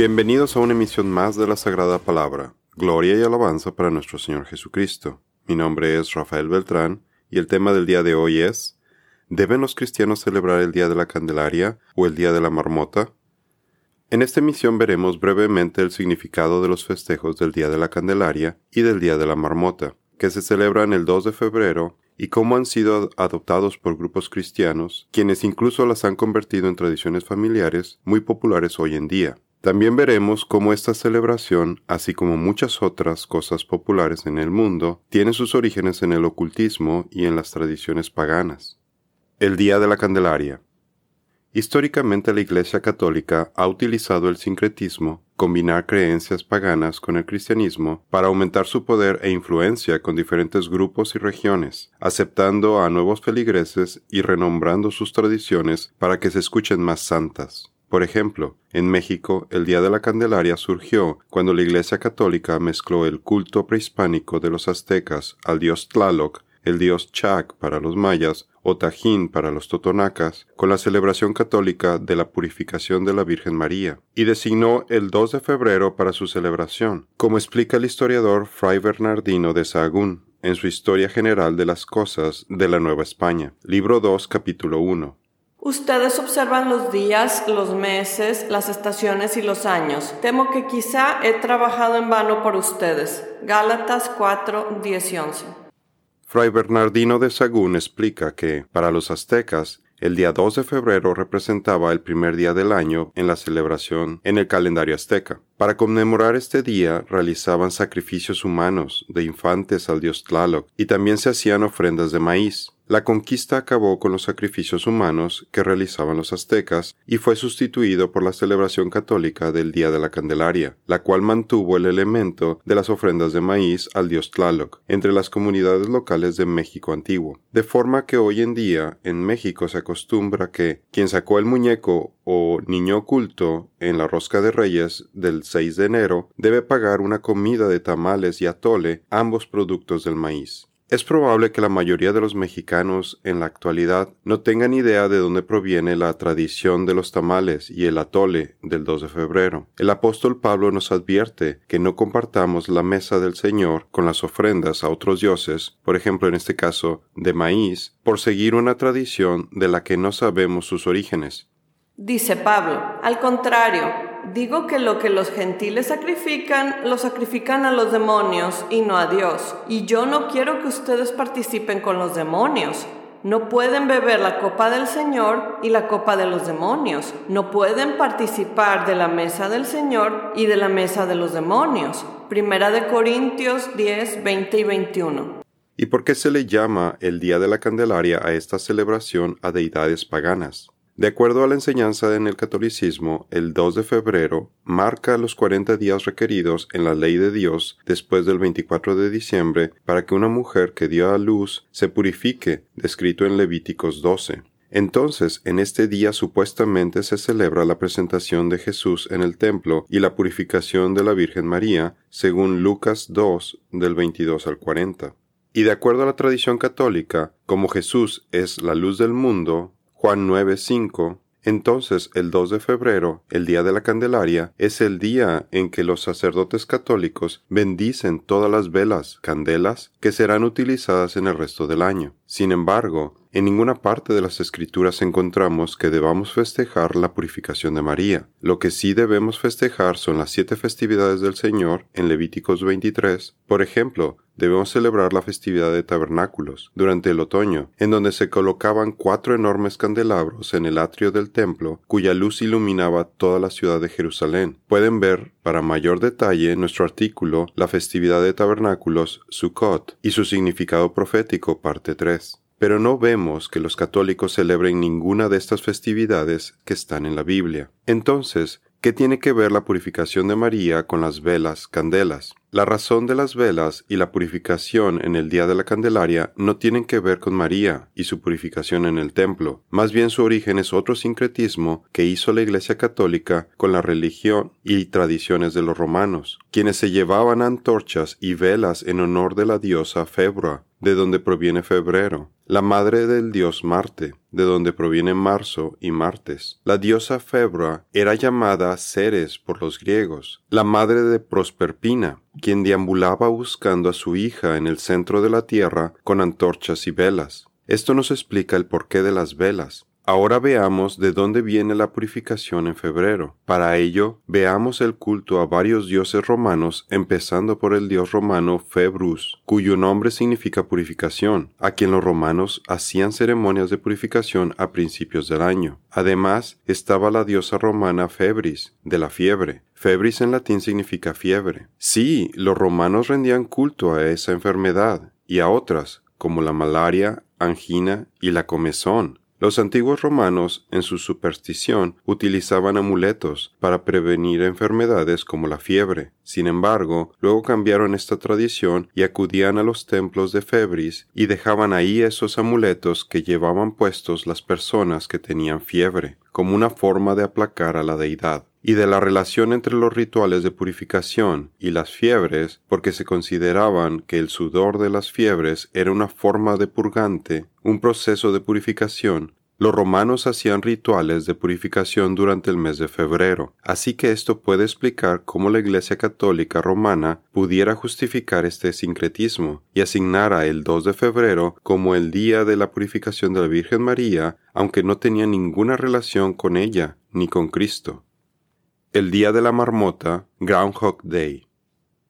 Bienvenidos a una emisión más de la Sagrada Palabra. Gloria y alabanza para nuestro Señor Jesucristo. Mi nombre es Rafael Beltrán y el tema del día de hoy es ¿Deben los cristianos celebrar el Día de la Candelaria o el Día de la Marmota? En esta emisión veremos brevemente el significado de los festejos del Día de la Candelaria y del Día de la Marmota, que se celebran el 2 de febrero y cómo han sido adoptados por grupos cristianos, quienes incluso las han convertido en tradiciones familiares muy populares hoy en día. También veremos cómo esta celebración, así como muchas otras cosas populares en el mundo, tiene sus orígenes en el ocultismo y en las tradiciones paganas. El Día de la Candelaria. Históricamente la Iglesia Católica ha utilizado el sincretismo, combinar creencias paganas con el cristianismo, para aumentar su poder e influencia con diferentes grupos y regiones, aceptando a nuevos feligreses y renombrando sus tradiciones para que se escuchen más santas. Por ejemplo, en México el Día de la Candelaria surgió cuando la Iglesia Católica mezcló el culto prehispánico de los aztecas al dios Tlaloc, el dios Chac para los mayas o Tajín para los totonacas, con la celebración católica de la purificación de la Virgen María, y designó el 2 de febrero para su celebración, como explica el historiador Fray Bernardino de Sahagún en su Historia General de las Cosas de la Nueva España, libro 2, capítulo 1. Ustedes observan los días, los meses, las estaciones y los años. Temo que quizá he trabajado en vano por ustedes. Gálatas 4, 10 y 11. Fray Bernardino de Sagún explica que, para los aztecas, el día 2 de febrero representaba el primer día del año en la celebración en el calendario azteca. Para conmemorar este día realizaban sacrificios humanos de infantes al dios Tlaloc y también se hacían ofrendas de maíz. La conquista acabó con los sacrificios humanos que realizaban los aztecas y fue sustituido por la celebración católica del Día de la Candelaria, la cual mantuvo el elemento de las ofrendas de maíz al dios Tlaloc entre las comunidades locales de México antiguo. De forma que hoy en día en México se acostumbra que quien sacó el muñeco o niño oculto en la rosca de reyes del 6 de enero debe pagar una comida de tamales y atole, ambos productos del maíz. Es probable que la mayoría de los mexicanos en la actualidad no tengan idea de dónde proviene la tradición de los tamales y el atole del 2 de febrero. El apóstol Pablo nos advierte que no compartamos la mesa del Señor con las ofrendas a otros dioses, por ejemplo en este caso de maíz, por seguir una tradición de la que no sabemos sus orígenes. Dice Pablo, al contrario, digo que lo que los gentiles sacrifican, lo sacrifican a los demonios y no a Dios. Y yo no quiero que ustedes participen con los demonios. No pueden beber la copa del Señor y la copa de los demonios. No pueden participar de la mesa del Señor y de la mesa de los demonios. Primera de Corintios 10, 20 y 21. ¿Y por qué se le llama el Día de la Candelaria a esta celebración a deidades paganas? De acuerdo a la enseñanza en el catolicismo, el 2 de febrero marca los 40 días requeridos en la ley de Dios después del 24 de diciembre para que una mujer que dio a luz se purifique, descrito en Levíticos 12. Entonces, en este día supuestamente se celebra la presentación de Jesús en el templo y la purificación de la Virgen María, según Lucas 2 del 22 al 40. Y de acuerdo a la tradición católica, como Jesús es la luz del mundo, Juan 9:5 entonces, el 2 de febrero, el día de la Candelaria, es el día en que los sacerdotes católicos bendicen todas las velas, candelas, que serán utilizadas en el resto del año. Sin embargo, en ninguna parte de las escrituras encontramos que debamos festejar la purificación de María. Lo que sí debemos festejar son las siete festividades del Señor en Levíticos 23. Por ejemplo, debemos celebrar la festividad de tabernáculos durante el otoño, en donde se colocaban cuatro enormes candelabros en el atrio del templo, cuya luz iluminaba toda la ciudad de Jerusalén. Pueden ver, para mayor detalle, nuestro artículo La festividad de tabernáculos, Sukkot, y su significado profético, parte 3 pero no vemos que los católicos celebren ninguna de estas festividades que están en la Biblia. Entonces, ¿qué tiene que ver la purificación de María con las velas, candelas? La razón de las velas y la purificación en el día de la Candelaria no tienen que ver con María y su purificación en el templo, más bien su origen es otro sincretismo que hizo la Iglesia Católica con la religión y tradiciones de los romanos, quienes se llevaban antorchas y velas en honor de la diosa Febra, de donde proviene febrero, la madre del dios Marte, de donde proviene marzo y martes. La diosa Febra era llamada Ceres por los griegos, la madre de Prosperpina, quien deambulaba buscando a su hija en el centro de la tierra con antorchas y velas. Esto nos explica el porqué de las velas. Ahora veamos de dónde viene la purificación en febrero. Para ello, veamos el culto a varios dioses romanos, empezando por el dios romano Februs, cuyo nombre significa purificación, a quien los romanos hacían ceremonias de purificación a principios del año. Además, estaba la diosa romana Febris, de la fiebre. Febris en latín significa fiebre. Sí, los romanos rendían culto a esa enfermedad y a otras, como la malaria, angina y la comezón. Los antiguos romanos, en su superstición, utilizaban amuletos para prevenir enfermedades como la fiebre. Sin embargo, luego cambiaron esta tradición y acudían a los templos de Febris y dejaban ahí esos amuletos que llevaban puestos las personas que tenían fiebre, como una forma de aplacar a la deidad y de la relación entre los rituales de purificación y las fiebres, porque se consideraban que el sudor de las fiebres era una forma de purgante, un proceso de purificación, los romanos hacían rituales de purificación durante el mes de febrero, así que esto puede explicar cómo la Iglesia Católica romana pudiera justificar este sincretismo y asignara el 2 de febrero como el día de la purificación de la Virgen María, aunque no tenía ninguna relación con ella ni con Cristo. El Día de la Marmota, Groundhog Day.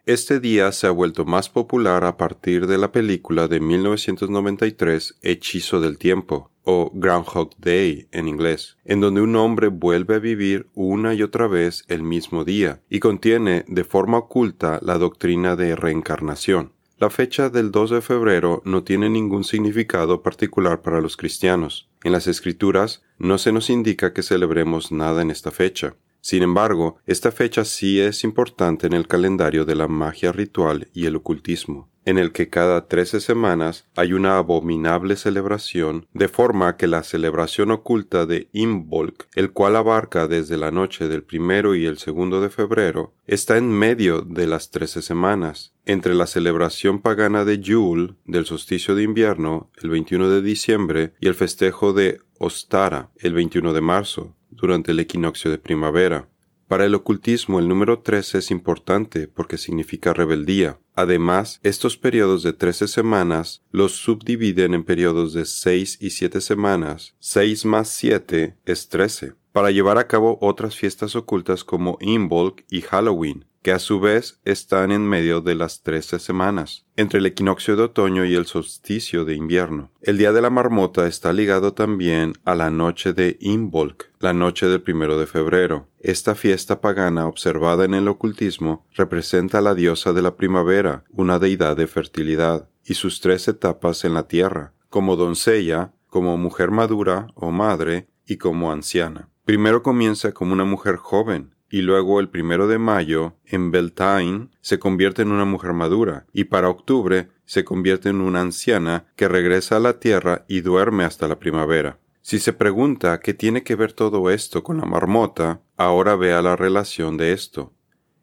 Este día se ha vuelto más popular a partir de la película de 1993 Hechizo del Tiempo, o Groundhog Day en inglés, en donde un hombre vuelve a vivir una y otra vez el mismo día, y contiene de forma oculta la doctrina de reencarnación. La fecha del 2 de febrero no tiene ningún significado particular para los cristianos. En las escrituras no se nos indica que celebremos nada en esta fecha. Sin embargo, esta fecha sí es importante en el calendario de la magia ritual y el ocultismo, en el que cada trece semanas hay una abominable celebración, de forma que la celebración oculta de Imbolc, el cual abarca desde la noche del primero y el segundo de febrero, está en medio de las trece semanas, entre la celebración pagana de Yule, del solsticio de invierno, el 21 de diciembre, y el festejo de Ostara, el 21 de marzo, durante el equinoccio de primavera. Para el ocultismo el número 13 es importante porque significa rebeldía. Además, estos periodos de 13 semanas los subdividen en periodos de 6 y 7 semanas. 6 más 7 es 13. Para llevar a cabo otras fiestas ocultas como Imbolc y Halloween, que a su vez están en medio de las trece semanas, entre el equinoccio de otoño y el solsticio de invierno. El día de la marmota está ligado también a la noche de Imbolc, la noche del primero de febrero. Esta fiesta pagana observada en el ocultismo representa a la diosa de la primavera, una deidad de fertilidad, y sus tres etapas en la tierra, como doncella, como mujer madura o madre, y como anciana. Primero comienza como una mujer joven, y luego el primero de mayo, en Beltane, se convierte en una mujer madura, y para octubre se convierte en una anciana que regresa a la tierra y duerme hasta la primavera. Si se pregunta qué tiene que ver todo esto con la marmota, ahora vea la relación de esto.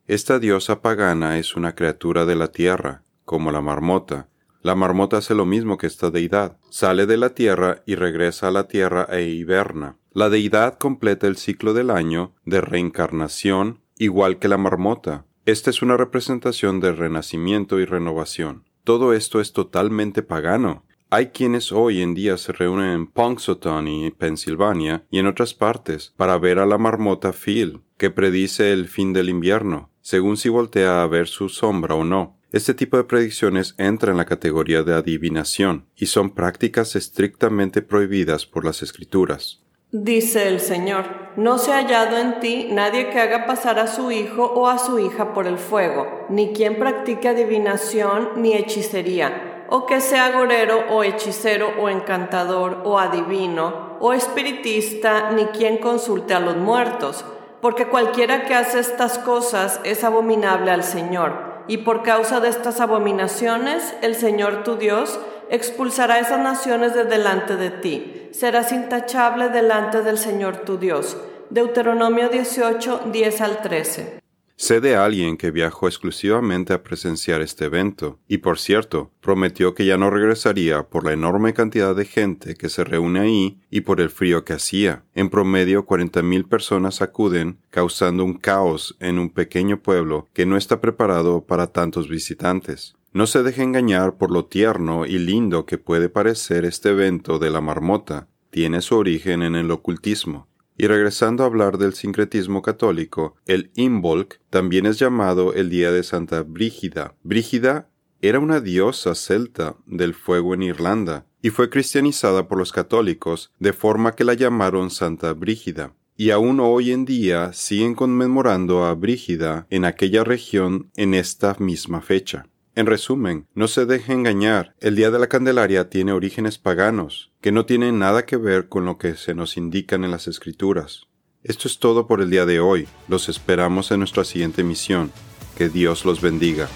Esta diosa pagana es una criatura de la tierra, como la marmota. La marmota hace lo mismo que esta deidad. Sale de la tierra y regresa a la tierra e hiberna. La deidad completa el ciclo del año de reencarnación igual que la marmota. Esta es una representación de renacimiento y renovación. Todo esto es totalmente pagano. Hay quienes hoy en día se reúnen en Punxsutawney, Pensilvania, y en otras partes para ver a la marmota Phil, que predice el fin del invierno, según si voltea a ver su sombra o no. Este tipo de predicciones entra en la categoría de adivinación y son prácticas estrictamente prohibidas por las escrituras. Dice el Señor, no se ha hallado en ti nadie que haga pasar a su hijo o a su hija por el fuego, ni quien practique adivinación ni hechicería, o que sea agorero o hechicero o encantador o adivino o espiritista, ni quien consulte a los muertos, porque cualquiera que hace estas cosas es abominable al Señor, y por causa de estas abominaciones el Señor tu Dios expulsará esas naciones de delante de ti. Serás intachable delante del Señor tu Dios. Deuteronomio 18, 10 al 13. Sé de alguien que viajó exclusivamente a presenciar este evento, y por cierto, prometió que ya no regresaría por la enorme cantidad de gente que se reúne ahí y por el frío que hacía. En promedio, 40.000 personas acuden, causando un caos en un pequeño pueblo que no está preparado para tantos visitantes. No se deje engañar por lo tierno y lindo que puede parecer este evento de la marmota. Tiene su origen en el ocultismo. Y regresando a hablar del sincretismo católico, el Imbolc también es llamado el día de Santa Brígida. Brígida era una diosa celta del fuego en Irlanda y fue cristianizada por los católicos de forma que la llamaron Santa Brígida. Y aún hoy en día siguen conmemorando a Brígida en aquella región en esta misma fecha. En resumen, no se deje engañar, el Día de la Candelaria tiene orígenes paganos, que no tienen nada que ver con lo que se nos indican en las escrituras. Esto es todo por el día de hoy, los esperamos en nuestra siguiente misión. Que Dios los bendiga.